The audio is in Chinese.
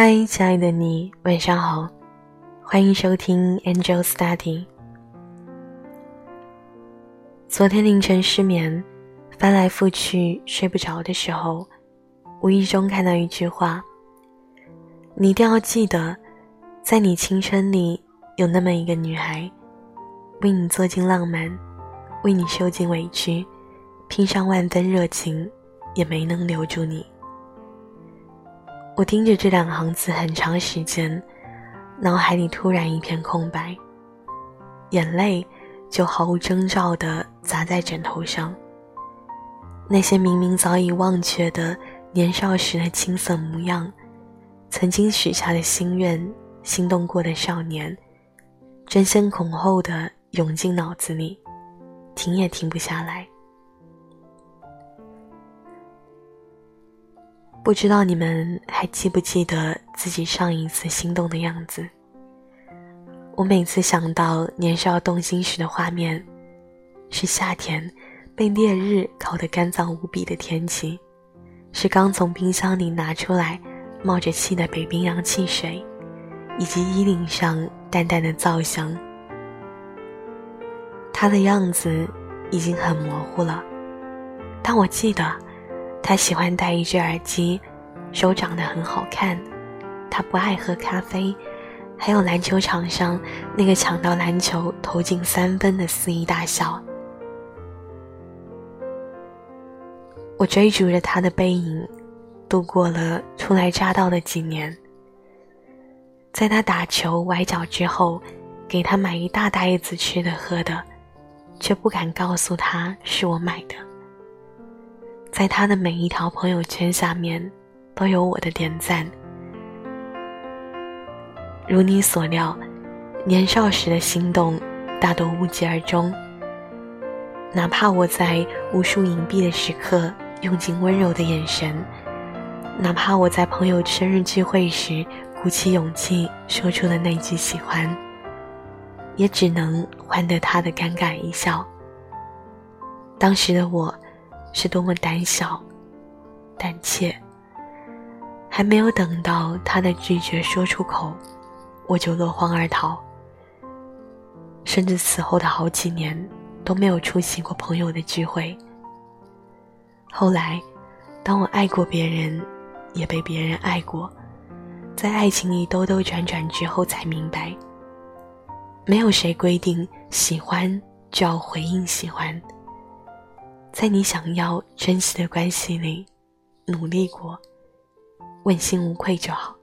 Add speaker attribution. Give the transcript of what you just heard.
Speaker 1: 嗨，亲爱的你，晚上好，欢迎收听 Angel Study。昨天凌晨失眠，翻来覆去睡不着的时候，无意中看到一句话：“你一定要记得，在你青春里有那么一个女孩，为你做尽浪漫，为你受尽委屈，拼上万分热情，也没能留住你。”我盯着这两行字很长时间，脑海里突然一片空白，眼泪就毫无征兆地砸在枕头上。那些明明早已忘却的年少时的青涩模样，曾经许下的心愿、心动过的少年，争先恐后的涌进脑子里，停也停不下来。不知道你们还记不记得自己上一次心动的样子？我每次想到年少动心时的画面，是夏天被烈日烤得干燥无比的天气，是刚从冰箱里拿出来冒着气的北冰洋汽水，以及衣领上淡淡的皂香。他的样子已经很模糊了，但我记得。他喜欢戴一只耳机，手长得很好看。他不爱喝咖啡，还有篮球场上那个抢到篮球投进三分的肆意大笑。我追逐着他的背影，度过了初来乍到的几年。在他打球崴脚之后，给他买一大袋子吃的喝的，却不敢告诉他是我买的。在他的每一条朋友圈下面，都有我的点赞。如你所料，年少时的心动，大多无疾而终。哪怕我在无数隐蔽的时刻用尽温柔的眼神，哪怕我在朋友生日聚会时鼓起勇气说出了那句喜欢，也只能换得他的尴尬一笑。当时的我。是多么胆小、胆怯，还没有等到他的拒绝说出口，我就落荒而逃，甚至此后的好几年都没有出席过朋友的聚会。后来，当我爱过别人，也被别人爱过，在爱情里兜兜转转之后，才明白，没有谁规定喜欢就要回应喜欢。在你想要珍惜的关系里，努力过，问心无愧就好。